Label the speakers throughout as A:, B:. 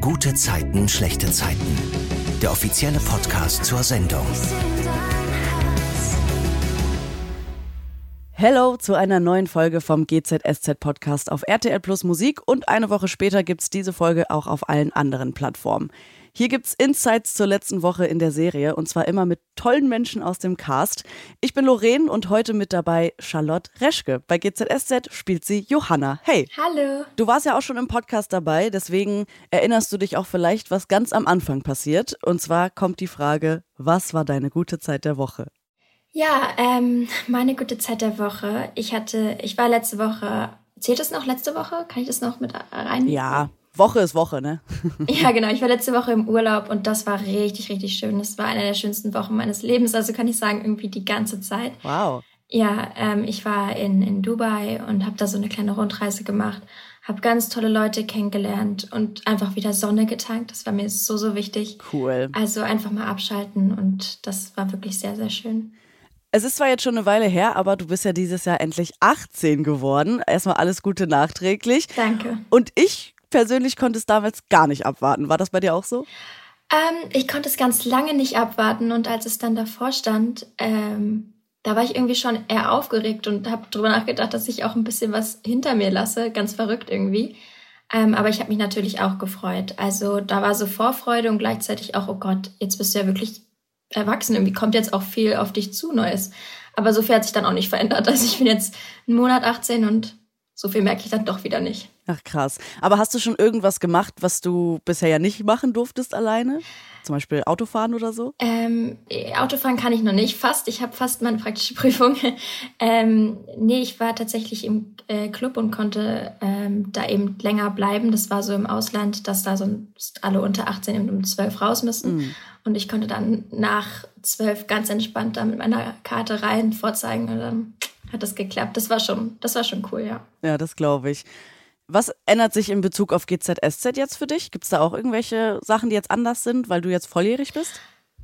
A: Gute Zeiten, schlechte Zeiten. Der offizielle Podcast zur Sendung.
B: Hello zu einer neuen Folge vom GZSZ Podcast auf RTL Plus Musik und eine Woche später gibt's diese Folge auch auf allen anderen Plattformen. Hier gibt's Insights zur letzten Woche in der Serie und zwar immer mit tollen Menschen aus dem Cast. Ich bin Lorraine und heute mit dabei Charlotte Reschke. Bei GZSZ spielt sie Johanna. Hey.
C: Hallo.
B: Du warst ja auch schon im Podcast dabei, deswegen erinnerst du dich auch vielleicht, was ganz am Anfang passiert. Und zwar kommt die Frage, was war deine gute Zeit der Woche?
C: Ja, ähm, meine gute Zeit der Woche. Ich hatte, ich war letzte Woche, zählt es noch letzte Woche? Kann ich das noch mit rein?
B: Ja, Woche ist Woche, ne?
C: ja, genau. Ich war letzte Woche im Urlaub und das war richtig, richtig schön. Das war eine der schönsten Wochen meines Lebens. Also kann ich sagen, irgendwie die ganze Zeit.
B: Wow.
C: Ja, ähm, ich war in, in Dubai und habe da so eine kleine Rundreise gemacht, habe ganz tolle Leute kennengelernt und einfach wieder Sonne getankt. Das war mir so, so wichtig.
B: Cool.
C: Also einfach mal abschalten und das war wirklich sehr, sehr schön.
B: Es ist zwar jetzt schon eine Weile her, aber du bist ja dieses Jahr endlich 18 geworden. Erstmal alles Gute nachträglich.
C: Danke.
B: Und ich persönlich konnte es damals gar nicht abwarten. War das bei dir auch so?
C: Ähm, ich konnte es ganz lange nicht abwarten und als es dann davor stand, ähm, da war ich irgendwie schon eher aufgeregt und habe drüber nachgedacht, dass ich auch ein bisschen was hinter mir lasse. Ganz verrückt irgendwie. Ähm, aber ich habe mich natürlich auch gefreut. Also da war so Vorfreude und gleichzeitig auch, oh Gott, jetzt bist du ja wirklich erwachsen. Irgendwie kommt jetzt auch viel auf dich zu Neues. Aber so viel hat sich dann auch nicht verändert. Also ich bin jetzt einen Monat 18 und so viel merke ich dann doch wieder nicht.
B: Ach krass. Aber hast du schon irgendwas gemacht, was du bisher ja nicht machen durftest alleine? Zum Beispiel Autofahren oder so?
C: Ähm, Autofahren kann ich noch nicht, fast. Ich habe fast meine praktische Prüfung. ähm, nee, ich war tatsächlich im äh, Club und konnte ähm, da eben länger bleiben. Das war so im Ausland, dass da sonst alle unter 18 eben um 12 raus müssen. Mhm. Und ich konnte dann nach 12 ganz entspannt da mit meiner Karte rein vorzeigen und dann hat das geklappt. Das war schon, das war schon cool, ja.
B: Ja, das glaube ich. Was ändert sich in Bezug auf GZSZ jetzt für dich? Gibt es da auch irgendwelche Sachen, die jetzt anders sind, weil du jetzt volljährig bist?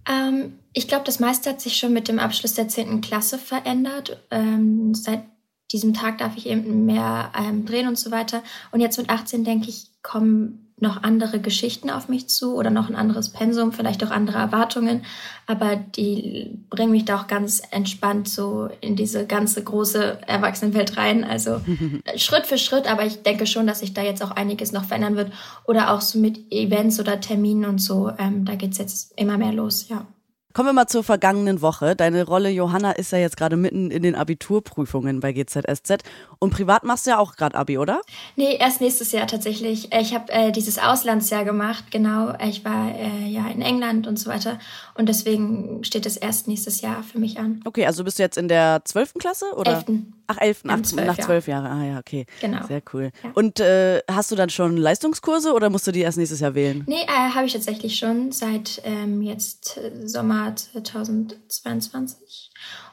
C: Ähm, ich glaube, das meiste hat sich schon mit dem Abschluss der 10. Klasse verändert. Ähm, seit diesem Tag darf ich eben mehr ähm, drehen und so weiter. Und jetzt mit 18 denke ich, kommen noch andere Geschichten auf mich zu oder noch ein anderes Pensum, vielleicht auch andere Erwartungen, aber die bringen mich da auch ganz entspannt so in diese ganze große Erwachsenenwelt rein. Also Schritt für Schritt, aber ich denke schon, dass sich da jetzt auch einiges noch verändern wird oder auch so mit Events oder Terminen und so. Ähm, da geht's jetzt immer mehr los, ja.
B: Kommen wir mal zur vergangenen Woche. Deine Rolle Johanna ist ja jetzt gerade mitten in den Abiturprüfungen bei GZSZ. Und privat machst du ja auch gerade Abi, oder?
C: Nee, erst nächstes Jahr tatsächlich. Ich habe äh, dieses Auslandsjahr gemacht, genau. Ich war äh, ja in England und so weiter. Und deswegen steht es erst nächstes Jahr für mich an.
B: Okay, also bist du jetzt in der zwölften Klasse? Oder?
C: Elften.
B: Ach, elf, nach, zwölf, nach zwölf Jahren. Ah ja, okay.
C: Genau.
B: Sehr cool. Ja. Und äh, hast du dann schon Leistungskurse oder musst du die erst nächstes Jahr wählen?
C: Nee, äh, habe ich tatsächlich schon seit ähm, jetzt äh, Sommer 2022.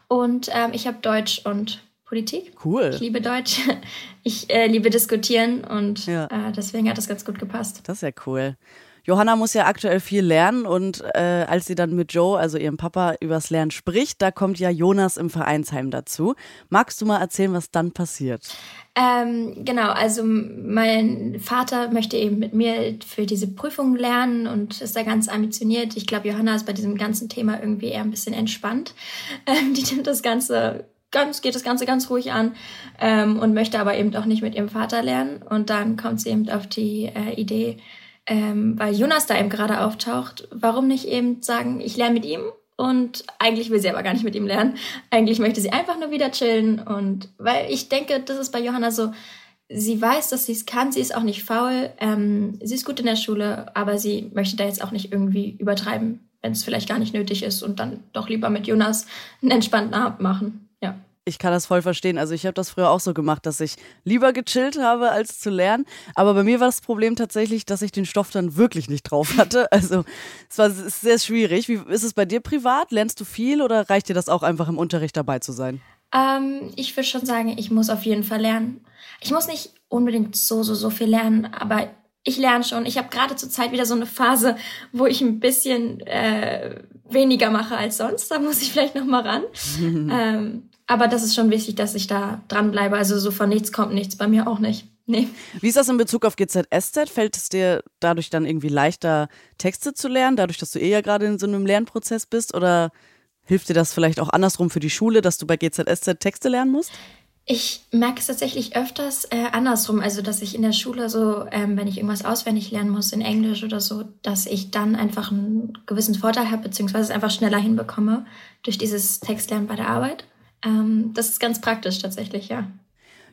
C: Und ähm, ich habe Deutsch und Politik.
B: Cool.
C: Ich liebe Deutsch. Ich äh, liebe diskutieren und ja. äh, deswegen hat das ganz gut gepasst.
B: Das ist ja cool. Johanna muss ja aktuell viel lernen und äh, als sie dann mit Joe, also ihrem Papa, übers Lernen spricht, da kommt ja Jonas im Vereinsheim dazu. Magst du mal erzählen, was dann passiert?
C: Ähm, genau, also mein Vater möchte eben mit mir für diese Prüfung lernen und ist da ganz ambitioniert. Ich glaube, Johanna ist bei diesem ganzen Thema irgendwie eher ein bisschen entspannt. Ähm, die nimmt das Ganze ganz, geht das Ganze ganz ruhig an ähm, und möchte aber eben auch nicht mit ihrem Vater lernen. Und dann kommt sie eben auf die äh, Idee, ähm, weil Jonas da eben gerade auftaucht, warum nicht eben sagen, ich lerne mit ihm und eigentlich will sie aber gar nicht mit ihm lernen. Eigentlich möchte sie einfach nur wieder chillen und weil ich denke, das ist bei Johanna so, sie weiß, dass sie es kann, sie ist auch nicht faul, ähm, sie ist gut in der Schule, aber sie möchte da jetzt auch nicht irgendwie übertreiben, wenn es vielleicht gar nicht nötig ist und dann doch lieber mit Jonas einen entspannten Abend machen.
B: Ich kann das voll verstehen. Also ich habe das früher auch so gemacht, dass ich lieber gechillt habe, als zu lernen. Aber bei mir war das Problem tatsächlich, dass ich den Stoff dann wirklich nicht drauf hatte. Also es war sehr schwierig. Wie ist es bei dir privat? Lernst du viel oder reicht dir das auch einfach im Unterricht dabei zu sein?
C: Ähm, ich würde schon sagen, ich muss auf jeden Fall lernen. Ich muss nicht unbedingt so, so, so viel lernen, aber ich lerne schon. Ich habe gerade zur Zeit wieder so eine Phase, wo ich ein bisschen äh, weniger mache als sonst. Da muss ich vielleicht noch mal ran. ähm, aber das ist schon wichtig, dass ich da dranbleibe. Also so von nichts kommt nichts, bei mir auch nicht. Nee.
B: Wie ist das in Bezug auf GZSZ? Fällt es dir dadurch dann irgendwie leichter, Texte zu lernen, dadurch, dass du eh ja gerade in so einem Lernprozess bist? Oder hilft dir das vielleicht auch andersrum für die Schule, dass du bei GZSZ Texte lernen musst?
C: Ich merke es tatsächlich öfters äh, andersrum, also dass ich in der Schule so, ähm, wenn ich irgendwas auswendig lernen muss in Englisch oder so, dass ich dann einfach einen gewissen Vorteil habe, beziehungsweise es einfach schneller hinbekomme durch dieses Textlernen bei der Arbeit. Ähm, das ist ganz praktisch tatsächlich, ja.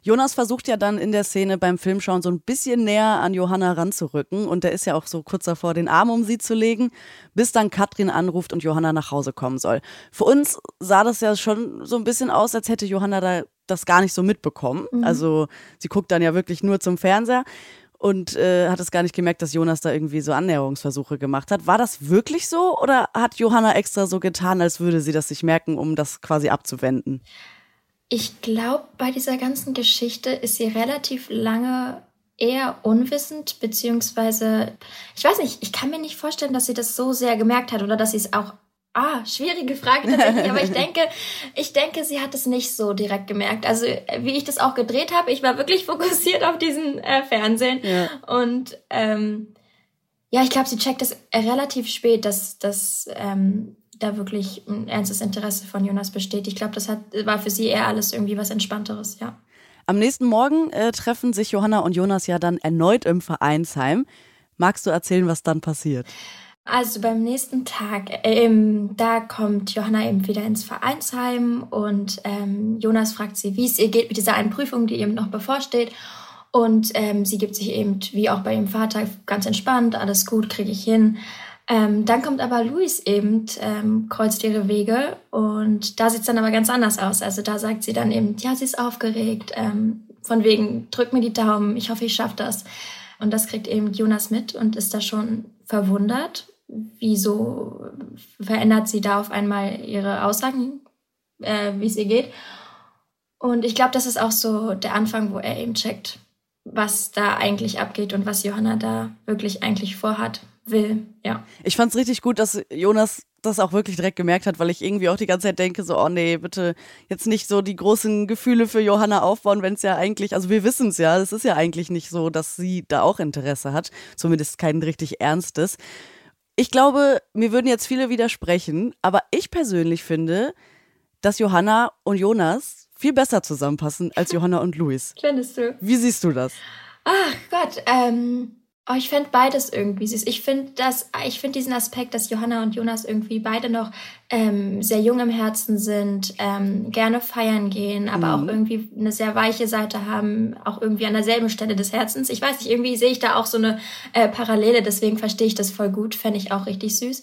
B: Jonas versucht ja dann in der Szene beim Filmschauen so ein bisschen näher an Johanna ranzurücken und der ist ja auch so kurz davor, den Arm um sie zu legen, bis dann Katrin anruft und Johanna nach Hause kommen soll. Für uns sah das ja schon so ein bisschen aus, als hätte Johanna da das gar nicht so mitbekommen. Mhm. Also sie guckt dann ja wirklich nur zum Fernseher und äh, hat es gar nicht gemerkt, dass Jonas da irgendwie so Annäherungsversuche gemacht hat. War das wirklich so oder hat Johanna extra so getan, als würde sie das sich merken, um das quasi abzuwenden?
C: Ich glaube, bei dieser ganzen Geschichte ist sie relativ lange eher unwissend, beziehungsweise, ich weiß nicht, ich kann mir nicht vorstellen, dass sie das so sehr gemerkt hat oder dass sie es auch Ah, schwierige Frage tatsächlich, aber ich denke, ich denke, sie hat es nicht so direkt gemerkt. Also wie ich das auch gedreht habe, ich war wirklich fokussiert auf diesen äh, Fernsehen ja. und ähm, ja, ich glaube, sie checkt es relativ spät, dass, dass ähm, da wirklich ein ernstes Interesse von Jonas besteht. Ich glaube, das hat, war für sie eher alles irgendwie was Entspannteres, ja.
B: Am nächsten Morgen äh, treffen sich Johanna und Jonas ja dann erneut im Vereinsheim. Magst du erzählen, was dann passiert?
C: Also beim nächsten Tag, ähm, da kommt Johanna eben wieder ins Vereinsheim und ähm, Jonas fragt sie, wie es ihr geht mit dieser einen Prüfung, die eben noch bevorsteht. Und ähm, sie gibt sich eben, wie auch bei ihrem Vater, ganz entspannt, alles gut, kriege ich hin. Ähm, dann kommt aber Luis eben, ähm, kreuzt ihre Wege und da sieht es dann aber ganz anders aus. Also da sagt sie dann eben, ja, sie ist aufgeregt, ähm, von wegen, drück mir die Daumen, ich hoffe, ich schaffe das. Und das kriegt eben Jonas mit und ist da schon verwundert. Wieso verändert sie da auf einmal ihre Aussagen, äh, wie es ihr geht? Und ich glaube, das ist auch so der Anfang, wo er eben checkt, was da eigentlich abgeht und was Johanna da wirklich eigentlich vorhat will. Ja.
B: Ich fand es richtig gut, dass Jonas das auch wirklich direkt gemerkt hat, weil ich irgendwie auch die ganze Zeit denke, so, oh nee, bitte jetzt nicht so die großen Gefühle für Johanna aufbauen, wenn es ja eigentlich, also wir wissen es ja, es ist ja eigentlich nicht so, dass sie da auch Interesse hat, zumindest kein richtig ernstes. Ich glaube, mir würden jetzt viele widersprechen, aber ich persönlich finde, dass Johanna und Jonas viel besser zusammenpassen als Johanna und Luis.
C: Findest du?
B: Wie siehst du das?
C: Ach Gott, ähm, Oh, ich fände beides irgendwie süß. Ich finde das, ich finde diesen Aspekt, dass Johanna und Jonas irgendwie beide noch ähm, sehr jung im Herzen sind, ähm, gerne feiern gehen, aber mhm. auch irgendwie eine sehr weiche Seite haben, auch irgendwie an derselben Stelle des Herzens. Ich weiß nicht, irgendwie sehe ich da auch so eine äh, Parallele, deswegen verstehe ich das voll gut, fände ich auch richtig süß.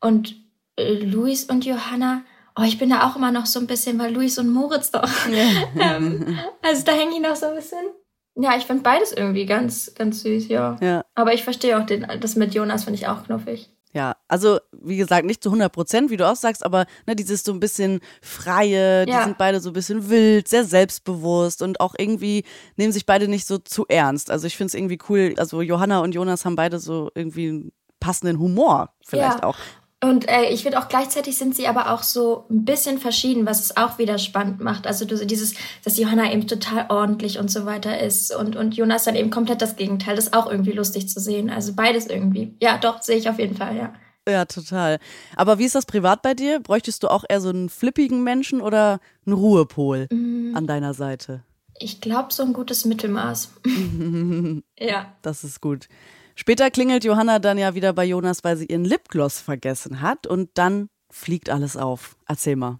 C: Und äh, Luis und Johanna, Oh, ich bin da auch immer noch so ein bisschen, weil Luis und Moritz doch. ähm, also da hänge ich noch so ein bisschen. Ja, ich finde beides irgendwie ganz, ganz süß, ja. ja. Aber ich verstehe auch den, das mit Jonas, finde ich auch knuffig.
B: Ja, also wie gesagt, nicht zu 100 Prozent, wie du auch sagst, aber ne, dieses so ein bisschen freie, die ja. sind beide so ein bisschen wild, sehr selbstbewusst und auch irgendwie nehmen sich beide nicht so zu ernst. Also ich finde es irgendwie cool, also Johanna und Jonas haben beide so irgendwie einen passenden Humor vielleicht ja. auch.
C: Und äh, ich finde auch gleichzeitig sind sie aber auch so ein bisschen verschieden, was es auch wieder spannend macht. Also dieses, dass Johanna eben total ordentlich und so weiter ist und, und Jonas dann eben komplett das Gegenteil. Das ist auch irgendwie lustig zu sehen. Also beides irgendwie. Ja, doch, sehe ich auf jeden Fall, ja.
B: Ja, total. Aber wie ist das privat bei dir? Bräuchtest du auch eher so einen flippigen Menschen oder einen Ruhepol mm. an deiner Seite?
C: Ich glaube, so ein gutes Mittelmaß. ja.
B: Das ist gut. Später klingelt Johanna dann ja wieder bei Jonas, weil sie ihren Lipgloss vergessen hat und dann fliegt alles auf. Erzähl mal.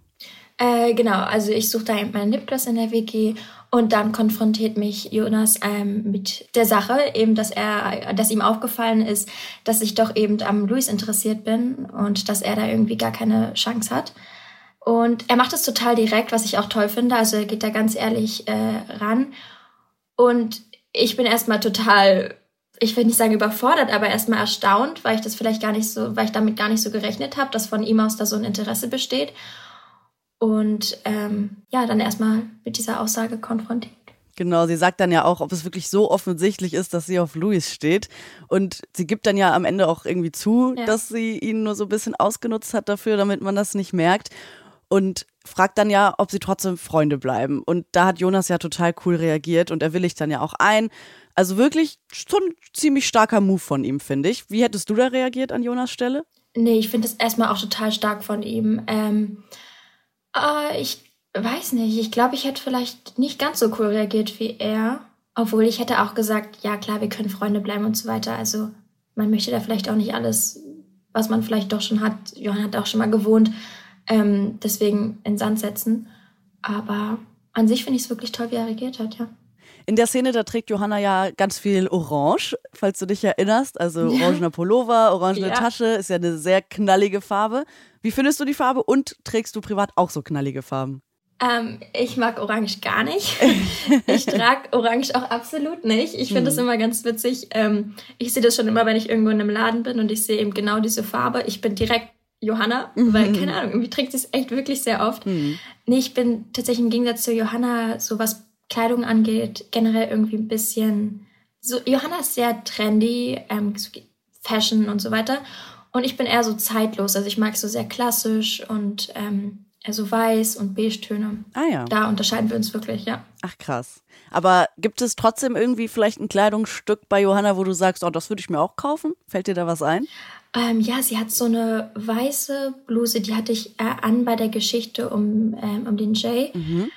C: Äh, genau, also ich suche da eben meinen Lipgloss in der WG und dann konfrontiert mich Jonas ähm, mit der Sache, eben, dass er, dass ihm aufgefallen ist, dass ich doch eben am Luis interessiert bin und dass er da irgendwie gar keine Chance hat. Und er macht es total direkt, was ich auch toll finde. Also er geht da ganz ehrlich äh, ran. Und ich bin erstmal total ich will nicht sagen überfordert, aber erstmal erstaunt, weil ich das vielleicht gar nicht so, weil ich damit gar nicht so gerechnet habe, dass von ihm aus da so ein Interesse besteht. Und ähm, ja, dann erstmal mit dieser Aussage konfrontiert.
B: Genau, sie sagt dann ja auch, ob es wirklich so offensichtlich ist, dass sie auf Louis steht. Und sie gibt dann ja am Ende auch irgendwie zu, ja. dass sie ihn nur so ein bisschen ausgenutzt hat dafür, damit man das nicht merkt. Und fragt dann ja, ob sie trotzdem Freunde bleiben. Und da hat Jonas ja total cool reagiert und er willigt dann ja auch ein. Also wirklich schon ein ziemlich starker Move von ihm, finde ich. Wie hättest du da reagiert an Jonas Stelle?
C: Nee, ich finde es erstmal auch total stark von ihm. Ähm, äh, ich weiß nicht, ich glaube, ich hätte vielleicht nicht ganz so cool reagiert wie er. Obwohl ich hätte auch gesagt, ja klar, wir können Freunde bleiben und so weiter. Also man möchte da vielleicht auch nicht alles, was man vielleicht doch schon hat. Johann hat auch schon mal gewohnt, ähm, deswegen in Sand setzen. Aber an sich finde ich es wirklich toll, wie er reagiert hat, ja.
B: In der Szene, da trägt Johanna ja ganz viel Orange, falls du dich erinnerst. Also orangener Pullover, orangene ja. Tasche, ist ja eine sehr knallige Farbe. Wie findest du die Farbe und trägst du privat auch so knallige Farben?
C: Ähm, ich mag Orange gar nicht. ich trage Orange auch absolut nicht. Ich finde das hm. immer ganz witzig. Ähm, ich sehe das schon immer, wenn ich irgendwo in einem Laden bin und ich sehe eben genau diese Farbe. Ich bin direkt Johanna, weil, keine Ahnung, irgendwie trägt sie es echt wirklich sehr oft. Mhm. Nee, ich bin tatsächlich im Gegensatz zu Johanna, so was Kleidung angeht, generell irgendwie ein bisschen, so, Johanna ist sehr trendy, ähm, Fashion und so weiter. Und ich bin eher so zeitlos, also ich mag so sehr klassisch und ähm, also weiß und beige-Töne.
B: Ah ja.
C: Da unterscheiden wir uns wirklich, ja.
B: Ach krass. Aber gibt es trotzdem irgendwie vielleicht ein Kleidungsstück bei Johanna, wo du sagst, oh, das würde ich mir auch kaufen? Fällt dir da was ein?
C: Ähm, ja, sie hat so eine weiße Bluse, die hatte ich äh, an bei der Geschichte um, ähm, um den Jay. Mhm.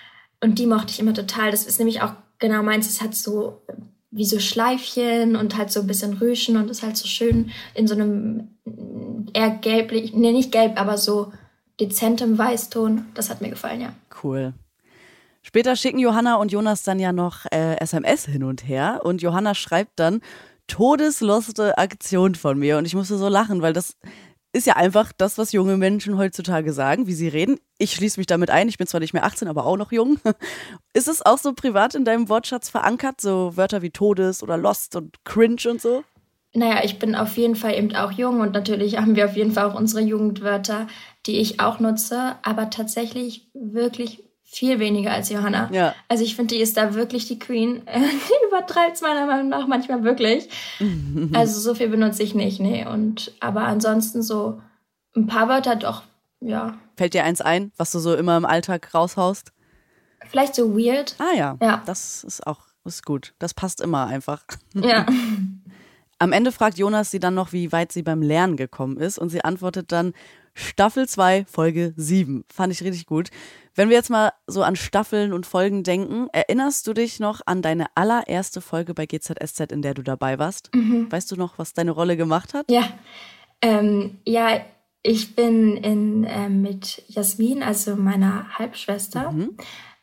C: Und die mochte ich immer total. Das ist nämlich auch genau meins. Es hat so wie so Schleifchen und halt so ein bisschen Rüschen und ist halt so schön in so einem eher gelblich, nee, nicht gelb, aber so dezentem Weißton. Das hat mir gefallen, ja.
B: Cool. Später schicken Johanna und Jonas dann ja noch äh, SMS hin und her und Johanna schreibt dann todesloste Aktion von mir und ich musste so lachen, weil das ist ja einfach das, was junge Menschen heutzutage sagen, wie sie reden. Ich schließe mich damit ein, ich bin zwar nicht mehr 18, aber auch noch jung. Ist es auch so privat in deinem Wortschatz verankert, so Wörter wie Todes oder Lost und Cringe und so?
C: Naja, ich bin auf jeden Fall eben auch jung und natürlich haben wir auf jeden Fall auch unsere Jugendwörter, die ich auch nutze, aber tatsächlich wirklich viel weniger als Johanna.
B: Ja.
C: Also ich finde, die ist da wirklich die Queen. die übertreibt es meiner Meinung nach manchmal wirklich. also so viel benutze ich nicht, nee. Und aber ansonsten so ein paar Wörter doch, ja.
B: Fällt dir eins ein, was du so immer im Alltag raushaust?
C: Vielleicht so weird.
B: Ah ja.
C: Ja.
B: Das ist auch ist gut. Das passt immer einfach.
C: Ja.
B: Am Ende fragt Jonas sie dann noch, wie weit sie beim Lernen gekommen ist und sie antwortet dann Staffel 2, Folge 7. Fand ich richtig gut. Wenn wir jetzt mal so an Staffeln und Folgen denken, erinnerst du dich noch an deine allererste Folge bei GZSZ, in der du dabei warst? Mhm. Weißt du noch, was deine Rolle gemacht hat?
C: Ja, ähm, ja, ich bin in, äh, mit Jasmin, also meiner Halbschwester, mhm.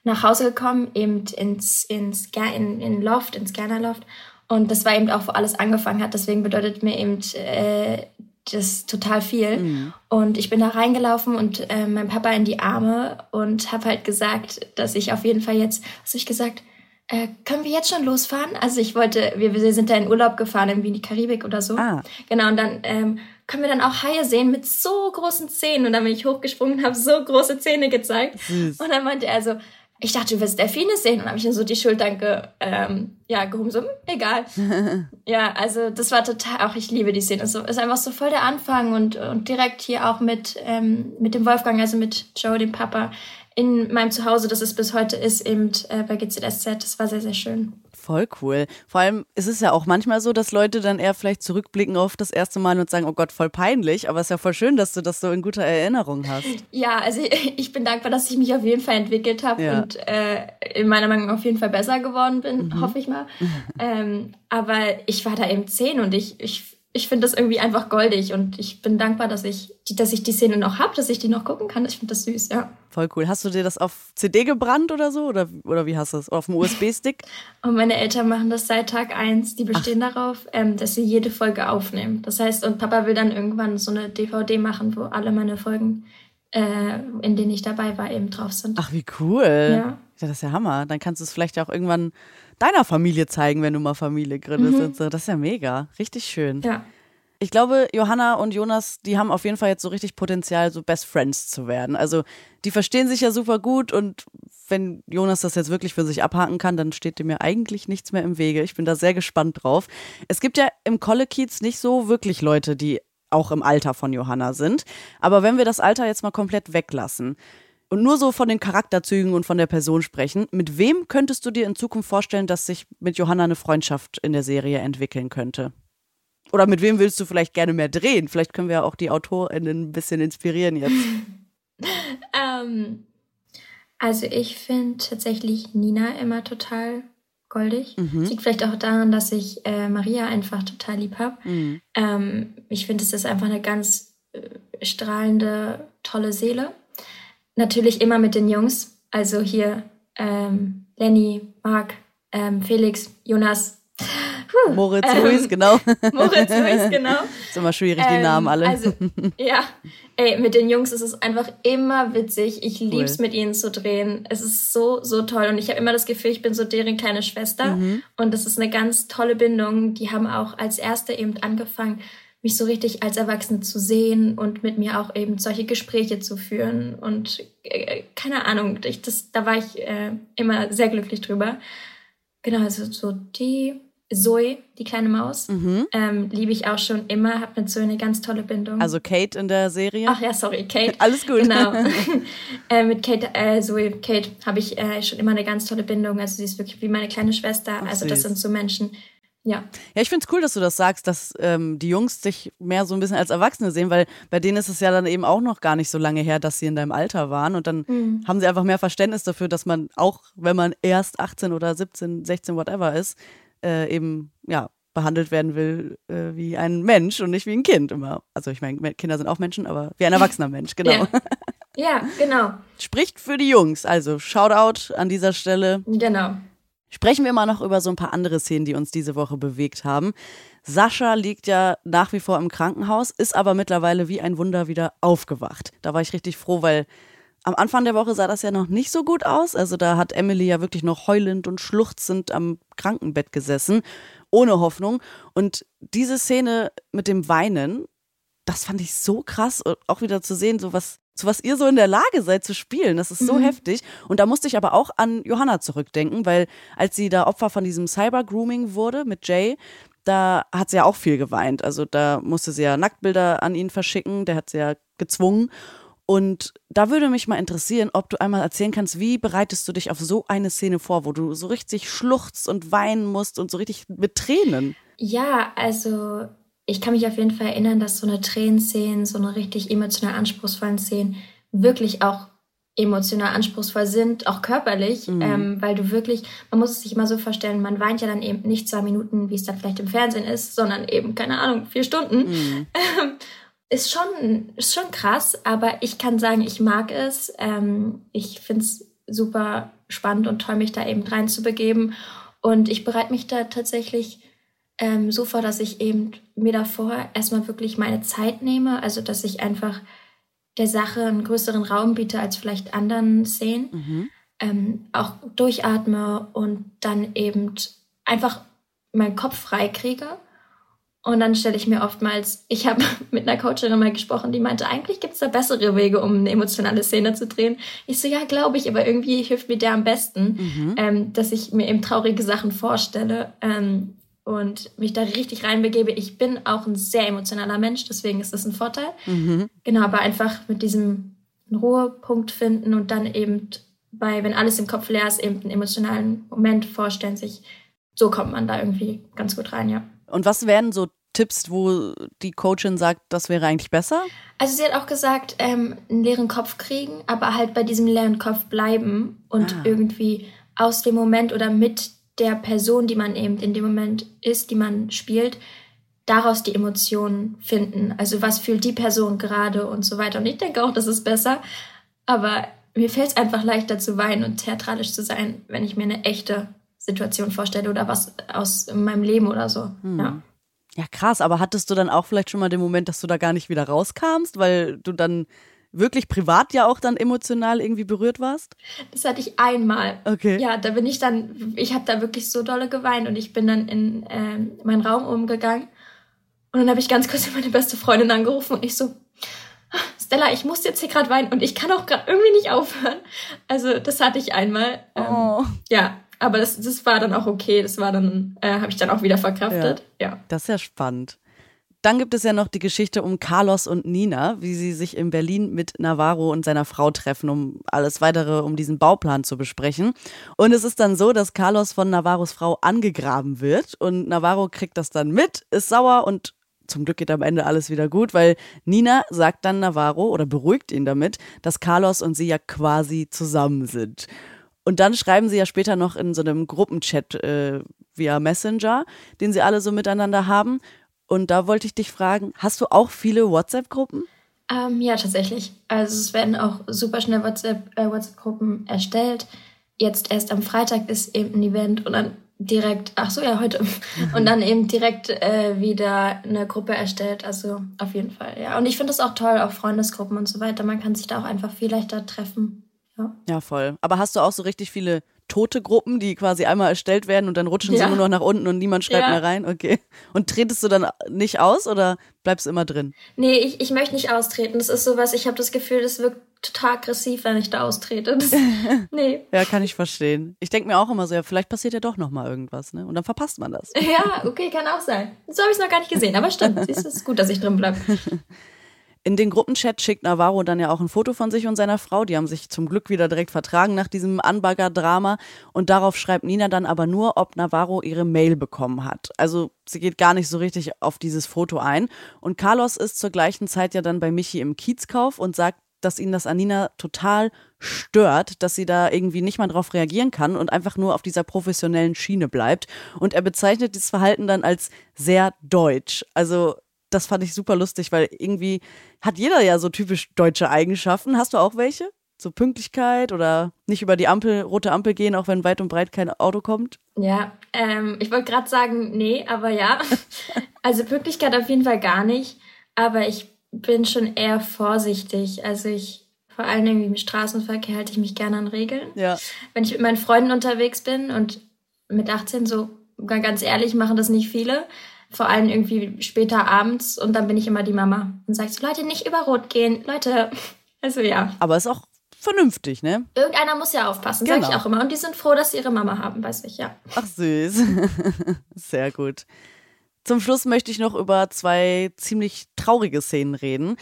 C: nach Hause gekommen, eben ins, ins in, in Loft, ins Gerner Loft. Und das war eben auch, wo alles angefangen hat. Deswegen bedeutet mir eben äh, das total viel. Mhm. Und ich bin da reingelaufen und äh, mein Papa in die Arme und habe halt gesagt, dass ich auf jeden Fall jetzt, was ich gesagt, äh, können wir jetzt schon losfahren? Also ich wollte, wir, wir sind da in Urlaub gefahren, irgendwie in die Karibik oder so.
B: Ah.
C: Genau, und dann ähm, können wir dann auch Haie sehen mit so großen Zähnen. Und dann bin ich hochgesprungen und habe so große Zähne gezeigt. Süß. Und dann meinte er so, ich dachte, du wirst Delfine sehen. Und habe ich dann so die Schultern ge, ähm, ja, gehoben, so, hm, egal. ja, also das war total, auch ich liebe die Szene. Es ist einfach so voll der Anfang und, und direkt hier auch mit, ähm, mit dem Wolfgang, also mit Joe, dem Papa, in meinem Zuhause, das es bis heute ist, eben äh, bei GZSZ. Das war sehr, sehr schön.
B: Voll cool. Vor allem ist es ja auch manchmal so, dass Leute dann eher vielleicht zurückblicken auf das erste Mal und sagen, oh Gott, voll peinlich. Aber es ist ja voll schön, dass du das so in guter Erinnerung hast.
C: Ja, also ich bin dankbar, dass ich mich auf jeden Fall entwickelt habe ja. und äh, in meiner Meinung auf jeden Fall besser geworden bin, mhm. hoffe ich mal. ähm, aber ich war da eben zehn und ich, ich ich finde das irgendwie einfach goldig und ich bin dankbar, dass ich, die, dass ich die Szene noch habe, dass ich die noch gucken kann. Ich finde das süß, ja.
B: Voll cool. Hast du dir das auf CD gebrannt oder so? Oder, oder wie hast du das? Auf dem USB-Stick?
C: und meine Eltern machen das seit Tag eins. Die bestehen Ach. darauf, ähm, dass sie jede Folge aufnehmen. Das heißt, und Papa will dann irgendwann so eine DVD machen, wo alle meine Folgen, äh, in denen ich dabei war, eben drauf sind.
B: Ach, wie cool.
C: Ja.
B: ja das ist ja Hammer. Dann kannst du es vielleicht auch irgendwann deiner Familie zeigen, wenn du mal Familie gründest mhm. und so. Das ist ja mega. Richtig schön.
C: Ja.
B: Ich glaube, Johanna und Jonas, die haben auf jeden Fall jetzt so richtig Potenzial, so Best Friends zu werden. Also, die verstehen sich ja super gut und wenn Jonas das jetzt wirklich für sich abhaken kann, dann steht dem ja eigentlich nichts mehr im Wege. Ich bin da sehr gespannt drauf. Es gibt ja im Kollekiez nicht so wirklich Leute, die auch im Alter von Johanna sind. Aber wenn wir das Alter jetzt mal komplett weglassen, und nur so von den Charakterzügen und von der Person sprechen. Mit wem könntest du dir in Zukunft vorstellen, dass sich mit Johanna eine Freundschaft in der Serie entwickeln könnte? Oder mit wem willst du vielleicht gerne mehr drehen? Vielleicht können wir ja auch die AutorInnen ein bisschen inspirieren jetzt.
C: ähm, also ich finde tatsächlich Nina immer total goldig. Mhm. Liegt vielleicht auch daran, dass ich äh, Maria einfach total lieb habe. Mhm. Ähm, ich finde, es ist einfach eine ganz äh, strahlende, tolle Seele. Natürlich immer mit den Jungs. Also hier ähm, Lenny, Marc, ähm, Felix, Jonas,
B: Puh. Moritz ähm, Luis, genau.
C: Moritz Luis, genau.
B: ist immer schwierig, die ähm, Namen alle.
C: Also, ja, ey, mit den Jungs ist es einfach immer witzig. Ich cool. lieb's, mit ihnen zu drehen. Es ist so, so toll. Und ich habe immer das Gefühl, ich bin so deren kleine Schwester. Mhm. Und das ist eine ganz tolle Bindung. Die haben auch als erste eben angefangen, mich so richtig als Erwachsene zu sehen und mit mir auch eben solche Gespräche zu führen. Und äh, keine Ahnung, ich, das, da war ich äh, immer sehr glücklich drüber. Genau, also so die Zoe, die kleine Maus, mhm. ähm, liebe ich auch schon immer, habe mit Zoe eine ganz tolle Bindung.
B: Also Kate in der Serie?
C: Ach ja, sorry, Kate.
B: Alles gut.
C: Genau. äh, mit Kate, äh, Zoe, Kate habe ich äh, schon immer eine ganz tolle Bindung. Also sie ist wirklich wie meine kleine Schwester. Ach, also das sind so Menschen, ja.
B: Ja, ich finde es cool, dass du das sagst, dass ähm, die Jungs sich mehr so ein bisschen als Erwachsene sehen, weil bei denen ist es ja dann eben auch noch gar nicht so lange her, dass sie in deinem Alter waren. Und dann mhm. haben sie einfach mehr Verständnis dafür, dass man auch, wenn man erst 18 oder 17, 16, whatever ist, äh, eben, ja, behandelt werden will äh, wie ein Mensch und nicht wie ein Kind immer. Also ich meine, Kinder sind auch Menschen, aber wie ein erwachsener Mensch, genau.
C: Ja. ja, genau.
B: Spricht für die Jungs, also Shoutout an dieser Stelle.
C: Genau.
B: Sprechen wir mal noch über so ein paar andere Szenen, die uns diese Woche bewegt haben. Sascha liegt ja nach wie vor im Krankenhaus, ist aber mittlerweile wie ein Wunder wieder aufgewacht. Da war ich richtig froh, weil am Anfang der Woche sah das ja noch nicht so gut aus. Also da hat Emily ja wirklich noch heulend und schluchzend am Krankenbett gesessen, ohne Hoffnung. Und diese Szene mit dem Weinen, das fand ich so krass, auch wieder zu sehen, so was, zu was ihr so in der Lage seid zu spielen. Das ist so mhm. heftig. Und da musste ich aber auch an Johanna zurückdenken, weil als sie da Opfer von diesem Cyber-Grooming wurde mit Jay, da hat sie ja auch viel geweint. Also da musste sie ja Nacktbilder an ihn verschicken, der hat sie ja gezwungen. Und da würde mich mal interessieren, ob du einmal erzählen kannst, wie bereitest du dich auf so eine Szene vor, wo du so richtig schluchzt und weinen musst und so richtig mit Tränen?
C: Ja, also ich kann mich auf jeden Fall erinnern, dass so eine Tränenszene, so eine richtig emotional anspruchsvollen Szene wirklich auch emotional anspruchsvoll sind, auch körperlich, mhm. ähm, weil du wirklich, man muss es sich immer so vorstellen, man weint ja dann eben nicht zwei Minuten, wie es dann vielleicht im Fernsehen ist, sondern eben, keine Ahnung, vier Stunden. Mhm. ist schon, ist schon krass, aber ich kann sagen, ich mag es. Ähm, ich finde es super spannend und toll, mich da eben reinzubegeben. Und ich bereite mich da tatsächlich ähm, so vor, dass ich eben mir davor erstmal wirklich meine Zeit nehme. Also, dass ich einfach der Sache einen größeren Raum biete als vielleicht anderen Szenen. Mhm. Ähm, auch durchatme und dann eben einfach meinen Kopf frei kriege und dann stelle ich mir oftmals, ich habe mit einer Coachin mal gesprochen, die meinte, eigentlich gibt es da bessere Wege, um eine emotionale Szene zu drehen. Ich so, ja, glaube ich, aber irgendwie hilft mir der am besten, mhm. ähm, dass ich mir eben traurige Sachen vorstelle ähm, und mich da richtig reinbegebe. Ich bin auch ein sehr emotionaler Mensch, deswegen ist das ein Vorteil. Mhm. Genau, aber einfach mit diesem Ruhepunkt finden und dann eben bei, wenn alles im Kopf leer ist, eben einen emotionalen Moment vorstellen, sich, so kommt man da irgendwie ganz gut rein, ja.
B: Und was wären so Tipps, wo die Coachin sagt, das wäre eigentlich besser?
C: Also sie hat auch gesagt, ähm, einen leeren Kopf kriegen, aber halt bei diesem leeren Kopf bleiben und ah. irgendwie aus dem Moment oder mit der Person, die man eben in dem Moment ist, die man spielt, daraus die Emotionen finden. Also was fühlt die Person gerade und so weiter. Und ich denke auch, das ist besser. Aber mir fällt es einfach leichter zu weinen und theatralisch zu sein, wenn ich mir eine echte Situation vorstelle oder was aus meinem Leben oder so. Hm. Ja.
B: Ja, krass, aber hattest du dann auch vielleicht schon mal den Moment, dass du da gar nicht wieder rauskamst, weil du dann wirklich privat ja auch dann emotional irgendwie berührt warst?
C: Das hatte ich einmal.
B: Okay.
C: Ja, da bin ich dann, ich habe da wirklich so dolle geweint und ich bin dann in äh, meinen Raum umgegangen und dann habe ich ganz kurz meine beste Freundin angerufen und ich so, ah, Stella, ich muss jetzt hier gerade weinen und ich kann auch gerade irgendwie nicht aufhören. Also das hatte ich einmal. Ähm, oh. Ja, aber das, das war dann auch okay. Das war dann, äh, habe ich dann auch wieder verkraftet. Ja. ja.
B: Das ist ja spannend. Dann gibt es ja noch die Geschichte um Carlos und Nina, wie sie sich in Berlin mit Navarro und seiner Frau treffen, um alles weitere, um diesen Bauplan zu besprechen. Und es ist dann so, dass Carlos von Navarros Frau angegraben wird und Navarro kriegt das dann mit, ist sauer und zum Glück geht am Ende alles wieder gut, weil Nina sagt dann Navarro oder beruhigt ihn damit, dass Carlos und sie ja quasi zusammen sind. Und dann schreiben sie ja später noch in so einem Gruppenchat äh, via Messenger, den sie alle so miteinander haben. Und da wollte ich dich fragen, hast du auch viele WhatsApp-Gruppen?
C: Ähm, ja, tatsächlich. Also es werden auch super schnell WhatsApp-Gruppen äh, WhatsApp erstellt. Jetzt erst am Freitag ist eben ein Event und dann direkt, ach so, ja, heute. Und dann eben direkt äh, wieder eine Gruppe erstellt. Also auf jeden Fall, ja. Und ich finde das auch toll, auch Freundesgruppen und so weiter. Man kann sich da auch einfach viel leichter treffen. Ja.
B: ja, voll. Aber hast du auch so richtig viele tote Gruppen, die quasi einmal erstellt werden und dann rutschen ja. sie nur noch nach unten und niemand schreibt ja. mehr rein? Okay. Und tretest du dann nicht aus oder bleibst du immer drin?
C: Nee, ich, ich möchte nicht austreten. Das ist sowas, ich habe das Gefühl, das wirkt total aggressiv, wenn ich da austrete. Das, nee.
B: ja, kann ich verstehen. Ich denke mir auch immer so, ja, vielleicht passiert ja doch nochmal irgendwas, ne? Und dann verpasst man das.
C: ja, okay, kann auch sein. So habe ich es noch gar nicht gesehen, aber stimmt. es ist gut, dass ich drin bleibe.
B: In den Gruppenchat schickt Navarro dann ja auch ein Foto von sich und seiner Frau. Die haben sich zum Glück wieder direkt vertragen nach diesem Anbagger-Drama. Und darauf schreibt Nina dann aber nur, ob Navarro ihre Mail bekommen hat. Also sie geht gar nicht so richtig auf dieses Foto ein. Und Carlos ist zur gleichen Zeit ja dann bei Michi im Kiezkauf und sagt, dass ihn das Anina total stört, dass sie da irgendwie nicht mal drauf reagieren kann und einfach nur auf dieser professionellen Schiene bleibt. Und er bezeichnet dieses Verhalten dann als sehr deutsch. Also das fand ich super lustig, weil irgendwie hat jeder ja so typisch deutsche Eigenschaften. Hast du auch welche? So Pünktlichkeit oder nicht über die Ampel, rote Ampel gehen, auch wenn weit und breit kein Auto kommt?
C: Ja, ähm, ich wollte gerade sagen, nee, aber ja. Also Pünktlichkeit auf jeden Fall gar nicht. Aber ich bin schon eher vorsichtig. Also ich, vor allem irgendwie im Straßenverkehr halte ich mich gerne an Regeln.
B: Ja.
C: Wenn ich mit meinen Freunden unterwegs bin und mit 18 so, ganz ehrlich, machen das nicht viele vor allem irgendwie später abends und dann bin ich immer die Mama und sage so, Leute, nicht über Rot gehen, Leute. Also ja.
B: Aber ist auch vernünftig, ne?
C: Irgendeiner muss ja aufpassen, genau. sage ich auch immer. Und die sind froh, dass sie ihre Mama haben, weiß ich, ja.
B: Ach süß. Sehr gut. Zum Schluss möchte ich noch über zwei ziemlich traurige Szenen reden.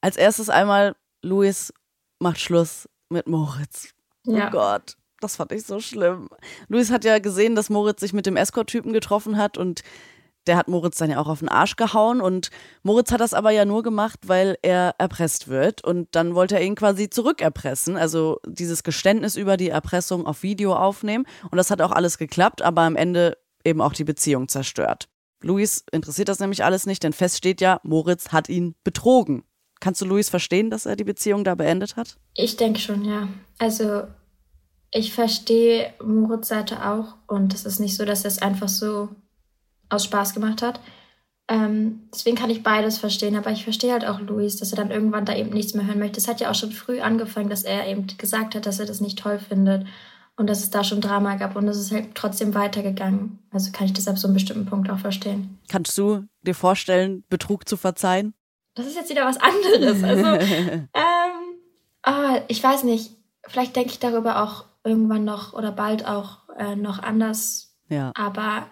B: Als erstes einmal, Luis macht Schluss mit Moritz. Oh ja. Gott, das fand ich so schlimm. Luis hat ja gesehen, dass Moritz sich mit dem Escort-Typen getroffen hat und der hat Moritz dann ja auch auf den Arsch gehauen und Moritz hat das aber ja nur gemacht, weil er erpresst wird und dann wollte er ihn quasi zurückerpressen, also dieses Geständnis über die Erpressung auf Video aufnehmen und das hat auch alles geklappt, aber am Ende eben auch die Beziehung zerstört. Luis interessiert das nämlich alles nicht, denn fest steht ja, Moritz hat ihn betrogen. Kannst du Luis verstehen, dass er die Beziehung da beendet hat?
C: Ich denke schon, ja. Also ich verstehe Moritz Seite auch und es ist nicht so, dass er es einfach so aus Spaß gemacht hat. Ähm, deswegen kann ich beides verstehen, aber ich verstehe halt auch Luis, dass er dann irgendwann da eben nichts mehr hören möchte. Es hat ja auch schon früh angefangen, dass er eben gesagt hat, dass er das nicht toll findet und dass es da schon Drama gab und es ist halt trotzdem weitergegangen. Also kann ich das ab so einem bestimmten Punkt auch verstehen.
B: Kannst du dir vorstellen, Betrug zu verzeihen?
C: Das ist jetzt wieder was anderes. Also, ähm, oh, ich weiß nicht. Vielleicht denke ich darüber auch irgendwann noch oder bald auch äh, noch anders.
B: Ja.
C: Aber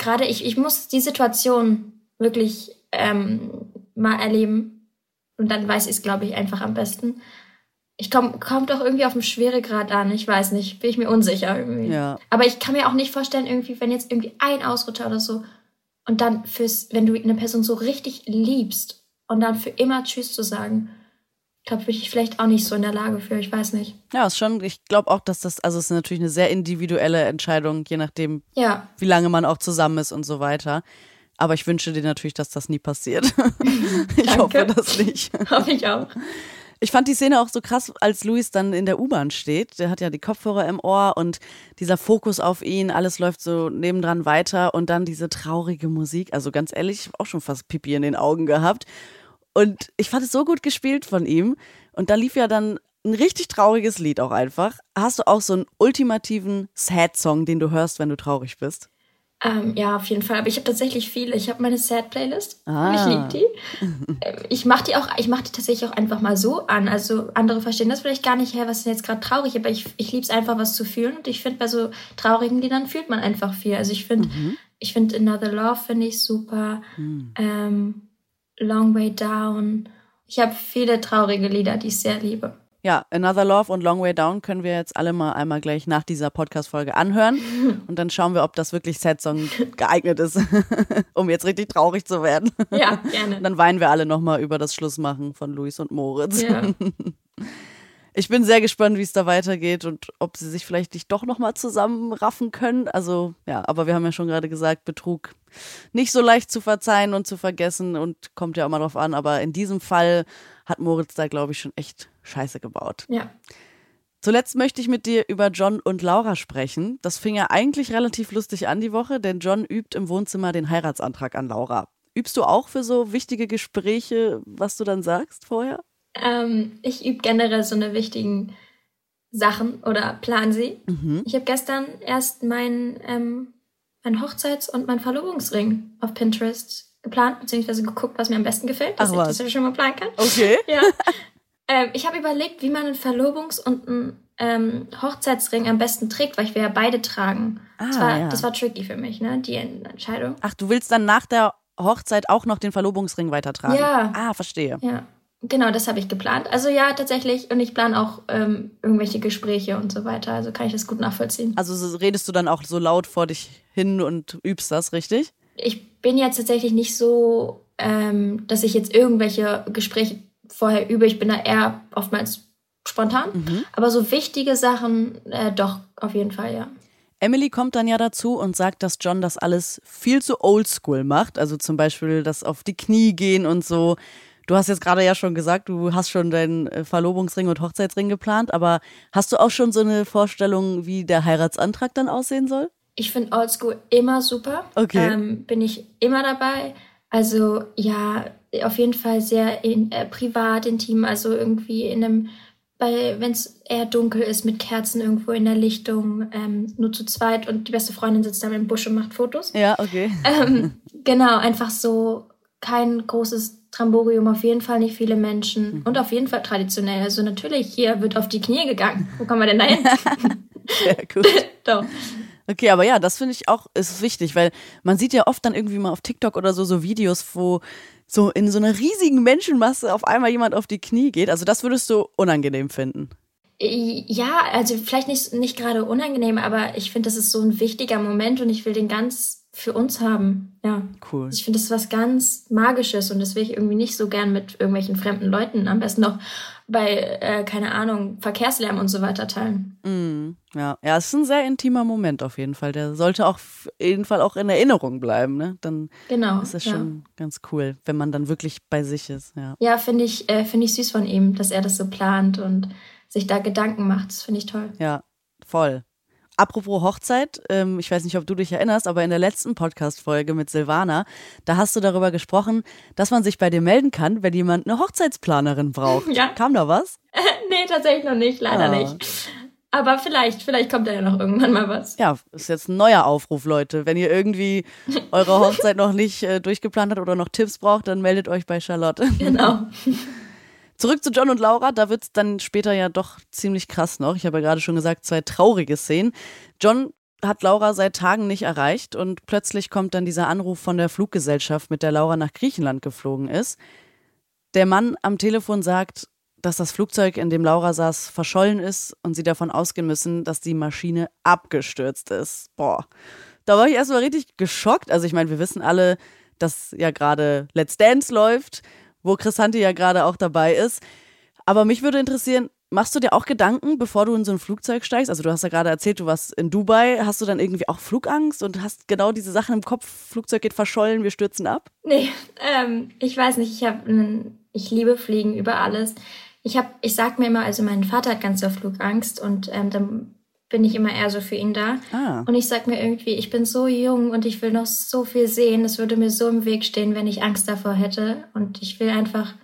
C: gerade ich, ich muss die Situation wirklich ähm, mal erleben. Und dann weiß ich es, glaube ich, einfach am besten. Ich komme kommt doch irgendwie auf dem Schweregrad an. Ich weiß nicht, bin ich mir unsicher irgendwie.
B: Ja.
C: Aber ich kann mir auch nicht vorstellen, irgendwie, wenn jetzt irgendwie ein Ausrutscher oder so und dann fürs, wenn du eine Person so richtig liebst und dann für immer Tschüss zu sagen, glaube, bin ich vielleicht auch nicht so in der Lage für, ich weiß nicht.
B: Ja, ist schon, ich glaube auch, dass das, also es ist natürlich eine sehr individuelle Entscheidung, je nachdem,
C: ja.
B: wie lange man auch zusammen ist und so weiter. Aber ich wünsche dir natürlich, dass das nie passiert. ich hoffe das nicht.
C: Hoffe ich auch.
B: Ich fand die Szene auch so krass, als Luis dann in der U-Bahn steht. Der hat ja die Kopfhörer im Ohr und dieser Fokus auf ihn, alles läuft so nebendran weiter und dann diese traurige Musik. Also ganz ehrlich, ich habe auch schon fast Pipi in den Augen gehabt. Und ich fand es so gut gespielt von ihm. Und da lief ja dann ein richtig trauriges Lied auch einfach. Hast du auch so einen ultimativen Sad-Song, den du hörst, wenn du traurig bist?
C: Ähm, ja, auf jeden Fall. Aber ich habe tatsächlich viele. Ich habe meine Sad-Playlist. Ah. Ich liebe die. Ähm, ich mache die auch, ich mache die tatsächlich auch einfach mal so an. Also andere verstehen das vielleicht gar nicht, her, was ist denn jetzt gerade traurig, aber ich, ich liebe es einfach, was zu fühlen. Und ich finde, bei so traurigen Liedern fühlt man einfach viel. Also ich finde, mhm. ich finde Another Love finde ich super.
B: Hm.
C: Ähm, Long Way Down. Ich habe viele traurige Lieder, die ich sehr liebe.
B: Ja, Another Love und Long Way Down können wir jetzt alle mal einmal gleich nach dieser Podcast-Folge anhören. Und dann schauen wir, ob das wirklich Sad Song geeignet ist, um jetzt richtig traurig zu werden.
C: Ja, gerne.
B: Dann weinen wir alle nochmal über das Schlussmachen von Luis und Moritz.
C: Ja.
B: Ich bin sehr gespannt, wie es da weitergeht und ob sie sich vielleicht nicht doch nochmal zusammenraffen können. Also, ja, aber wir haben ja schon gerade gesagt, Betrug nicht so leicht zu verzeihen und zu vergessen und kommt ja auch mal drauf an. Aber in diesem Fall hat Moritz da, glaube ich, schon echt Scheiße gebaut.
C: Ja.
B: Zuletzt möchte ich mit dir über John und Laura sprechen. Das fing ja eigentlich relativ lustig an die Woche, denn John übt im Wohnzimmer den Heiratsantrag an Laura. Übst du auch für so wichtige Gespräche, was du dann sagst vorher?
C: Ähm, ich übe generell so eine wichtigen Sachen oder plan sie.
B: Mhm.
C: Ich habe gestern erst meinen ähm, mein Hochzeits- und mein Verlobungsring auf Pinterest geplant, beziehungsweise geguckt, was mir am besten gefällt, dass
B: Ach
C: ich
B: was.
C: das schon mal planen kann.
B: Okay.
C: Ja. ähm, ich habe überlegt, wie man einen Verlobungs- und einen ähm, Hochzeitsring am besten trägt, weil ich will ja beide tragen. das,
B: Ah,
C: war,
B: ja.
C: das war tricky für mich, ne? Die Entscheidung.
B: Ach, du willst dann nach der Hochzeit auch noch den Verlobungsring weitertragen?
C: Ja.
B: Ah, verstehe.
C: Ja, genau, das habe ich geplant. Also ja, tatsächlich. Und ich plane auch ähm, irgendwelche Gespräche und so weiter. Also kann ich das gut nachvollziehen.
B: Also so redest du dann auch so laut vor dich hin und übst das, richtig?
C: Ich bin jetzt tatsächlich nicht so, ähm, dass ich jetzt irgendwelche Gespräche vorher übe. Ich bin da eher oftmals spontan.
B: Mhm.
C: Aber so wichtige Sachen, äh, doch, auf jeden Fall, ja.
B: Emily kommt dann ja dazu und sagt, dass John das alles viel zu oldschool macht. Also zum Beispiel das auf die Knie gehen und so. Du hast jetzt gerade ja schon gesagt, du hast schon deinen äh, Verlobungsring und Hochzeitsring geplant, aber hast du auch schon so eine Vorstellung, wie der Heiratsantrag dann aussehen soll?
C: Ich finde Oldschool immer super.
B: Okay.
C: Ähm, bin ich immer dabei. Also ja, auf jeden Fall sehr in, äh, privat, intim, also irgendwie in einem, wenn es eher dunkel ist, mit Kerzen irgendwo in der Lichtung, ähm, nur zu zweit und die beste Freundin sitzt dann im Busch und macht Fotos.
B: Ja, okay.
C: Ähm, genau, einfach so kein großes Tramborium, auf jeden Fall nicht viele Menschen und auf jeden Fall traditionell. Also natürlich, hier wird auf die Knie gegangen. Wo kommen wir denn da hin?
B: Sehr gut.
C: Doch.
B: Okay, aber ja, das finde ich auch ist wichtig, weil man sieht ja oft dann irgendwie mal auf TikTok oder so so Videos, wo so in so einer riesigen Menschenmasse auf einmal jemand auf die Knie geht. Also das würdest du unangenehm finden.
C: Ja, also vielleicht nicht, nicht gerade unangenehm, aber ich finde, das ist so ein wichtiger Moment und ich will den ganz für uns haben. Ja.
B: Cool.
C: Ich finde, das was ganz Magisches und das will ich irgendwie nicht so gern mit irgendwelchen fremden Leuten, am besten noch bei, äh, keine Ahnung, Verkehrslärm und so weiter teilen.
B: Mm, ja. ja, es ist ein sehr intimer Moment auf jeden Fall. Der sollte auch auf jeden Fall auch in Erinnerung bleiben. Ne? Dann
C: Genau.
B: ist das
C: ja.
B: schon ganz cool, wenn man dann wirklich bei sich ist. Ja.
C: Ja, finde ich, äh, finde ich süß von ihm, dass er das so plant und sich da Gedanken macht. Das finde ich toll.
B: Ja, voll. Apropos Hochzeit, ähm, ich weiß nicht, ob du dich erinnerst, aber in der letzten Podcast-Folge mit Silvana, da hast du darüber gesprochen, dass man sich bei dir melden kann, wenn jemand eine Hochzeitsplanerin braucht.
C: Ja.
B: Kam da was?
C: nee, tatsächlich noch nicht, leider
B: Ah.
C: nicht. Aber vielleicht, vielleicht kommt da ja noch irgendwann mal was.
B: Ja, ist jetzt ein neuer Aufruf, Leute. Wenn ihr irgendwie eure Hochzeit noch nicht äh, durchgeplant habt oder noch Tipps braucht, dann meldet euch bei Charlotte.
C: Genau.
B: Zurück zu John und Laura, da wird es dann später ja doch ziemlich krass noch. Ich habe ja gerade schon gesagt, zwei traurige Szenen. John hat Laura seit Tagen nicht erreicht und plötzlich kommt dann dieser Anruf von der Fluggesellschaft, mit der Laura nach Griechenland geflogen ist. Der Mann am Telefon sagt, dass das Flugzeug, in dem Laura saß, verschollen ist und sie davon ausgehen müssen, dass die Maschine abgestürzt ist. Boah, da war ich erstmal richtig geschockt. Also ich meine, wir wissen alle, dass ja gerade Let's Dance läuft, wo Chris Hunte ja gerade auch dabei ist. Aber mich würde interessieren, machst du dir auch Gedanken, bevor du in so ein Flugzeug steigst? Also du hast ja gerade erzählt, du warst in Dubai. Hast du dann irgendwie auch Flugangst und hast genau diese Sachen im Kopf, Flugzeug geht verschollen, wir stürzen ab?
C: Nee, ähm, ich weiß nicht, ich habe ich liebe Fliegen über alles. Ich habe, ich sag mir immer, also mein Vater hat ganz doll Flugangst und ähm, dann bin ich immer eher so für ihn da.
B: Ah.
C: Und ich sag mir irgendwie, ich bin so jung und ich will noch so viel sehen. Es würde mir so im Weg stehen, wenn ich Angst davor hätte. Und ich will einfach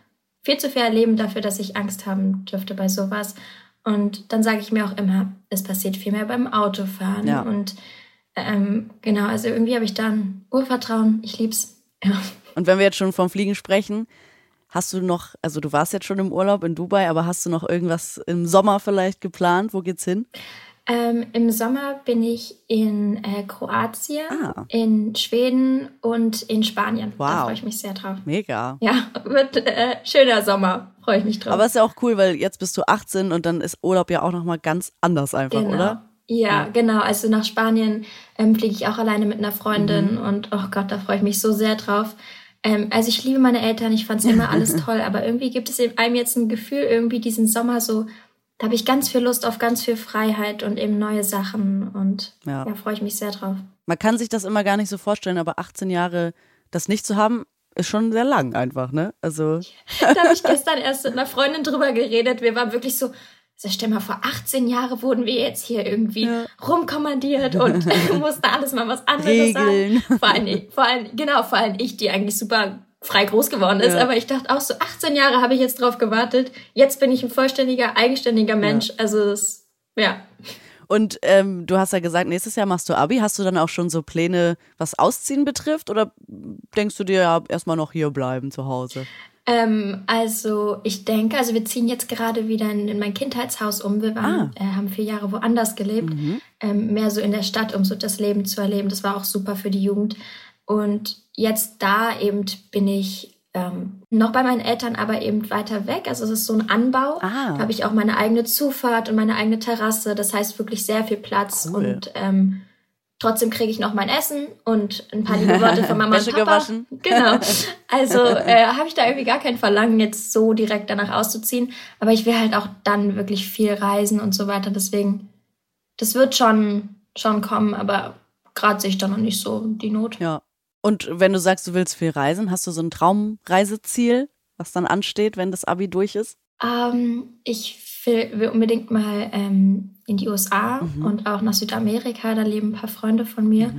C: viel zu viel erleben dafür, dass ich Angst haben dürfte bei sowas. Und dann sage ich mir auch immer, es passiert viel mehr beim Autofahren.
B: Ja.
C: Und ähm, genau, also irgendwie habe ich da ein Urvertrauen. Ich lieb's. Ja.
B: Und wenn wir jetzt schon vom Fliegen sprechen, hast du noch, also du warst jetzt schon im Urlaub in Dubai, aber hast du noch irgendwas im Sommer vielleicht geplant? Wo geht's hin?
C: Ähm, Im Sommer bin ich in äh, Kroatien,
B: Ah.
C: in Schweden und in Spanien. Da
B: Wow.
C: freue ich mich sehr drauf.
B: Mega.
C: Ja, wird äh, schöner Sommer. Freue ich mich drauf.
B: Aber ist ja auch cool, weil jetzt bist du 18 und dann ist Urlaub ja auch nochmal ganz anders einfach,
C: genau.
B: oder?
C: Ja, genau. Also nach Spanien ähm, fliege ich auch alleine mit einer Freundin
B: Mhm.
C: und oh Gott, da freue ich mich so sehr drauf. Ähm, also ich liebe meine Eltern, ich fand es immer alles toll, aber irgendwie gibt es in einem jetzt ein Gefühl, irgendwie diesen Sommer so, da habe ich ganz viel Lust auf ganz viel Freiheit und eben neue Sachen und
B: Ja.
C: ja, freue ich mich sehr drauf.
B: Man kann sich das immer gar nicht so vorstellen, aber 18 Jahre das nicht zu haben, ist schon sehr lang einfach, ne? Also,
C: Da habe ich gestern erst mit einer Freundin drüber geredet. Wir waren wirklich so, also stell mal vor, 18 Jahre wurden wir jetzt hier irgendwie
B: Ja.
C: rumkommandiert und mussten alles mal was anderes
B: Regeln.
C: sagen. Vor allem, vor allem, genau, vor allem ich, die eigentlich super frei groß geworden ist.
B: Ja.
C: Aber ich dachte auch so, 18 Jahre habe ich jetzt drauf gewartet. Jetzt bin ich ein vollständiger, eigenständiger Mensch. Also das, ja.
B: und ähm, du hast ja gesagt, nächstes Jahr machst du Abi. Hast du dann auch schon so Pläne, was Ausziehen betrifft? Oder denkst du dir ja erstmal noch hier bleiben zu Hause?
C: Ähm, also ich denke, also wir ziehen jetzt gerade wieder in, in mein Kindheitshaus um. Wir waren, äh, haben vier Jahre woanders gelebt, ähm, mehr so in der Stadt, um so das Leben zu erleben. Das war auch super für die Jugend. Und jetzt da eben bin ich ähm, noch bei meinen Eltern, aber eben weiter weg. Also es ist so ein Anbau.
B: Ah.
C: Da habe ich auch meine eigene Zufahrt und meine eigene Terrasse. Das heißt wirklich sehr viel Platz
B: Cool.
C: und ähm, Trotzdem kriege ich noch mein Essen und ein paar liebe Worte von Mama und Papa.
B: gewaschen.
C: Genau. Also äh, habe ich da irgendwie gar kein Verlangen, jetzt so direkt danach auszuziehen. Aber ich will halt auch dann wirklich viel reisen und so weiter. Deswegen, das wird schon, schon kommen, aber gerade sehe ich da noch nicht so die Not.
B: Ja. Und wenn du sagst, du willst viel reisen, hast du so ein Traumreiseziel, was dann ansteht, wenn das Abi durch ist?
C: Ähm, ich will, will unbedingt mal ähm, in die USA
B: Mhm.
C: und auch nach Südamerika. Da leben ein paar Freunde von mir.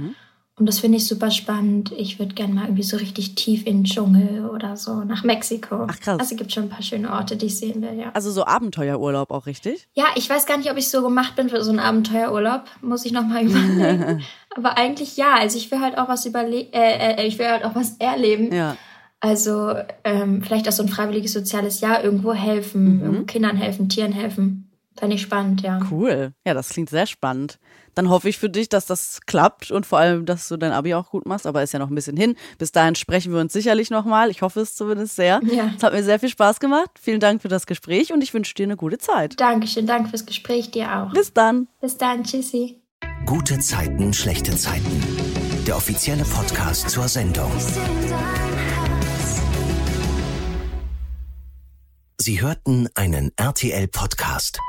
C: Und das finde ich super spannend. Ich würde gerne mal irgendwie so richtig tief in den Dschungel oder so nach Mexiko.
B: Ach, krass.
C: Also es gibt schon ein paar schöne Orte, die ich sehen will, ja.
B: Also so Abenteuerurlaub auch richtig?
C: Ja, ich weiß gar nicht, ob ich so gemacht bin für so einen Abenteuerurlaub. Muss ich nochmal überlegen. Aber eigentlich ja. Also ich will halt auch was überlegen, äh, äh, ich will halt auch was erleben.
B: Ja.
C: Also ähm, vielleicht auch so ein freiwilliges soziales Jahr irgendwo helfen, irgendwo Kindern helfen, Tieren helfen. Fände ich spannend, ja.
B: Cool. Ja, das klingt sehr spannend. Dann hoffe ich für dich, dass das klappt und vor allem, dass du dein Abi auch gut machst. Aber ist ja noch ein bisschen hin. Bis dahin sprechen wir uns sicherlich nochmal. Ich hoffe es zumindest sehr.
C: Ja.
B: Es hat mir sehr viel Spaß gemacht. Vielen Dank für das Gespräch und ich wünsche dir eine gute Zeit.
C: Dankeschön, danke fürs Gespräch, dir auch.
B: Bis dann.
C: Bis dann, tschüssi.
A: Gute Zeiten, schlechte Zeiten. Der offizielle Podcast zur Sendung. Sie hörten einen RTL-Podcast.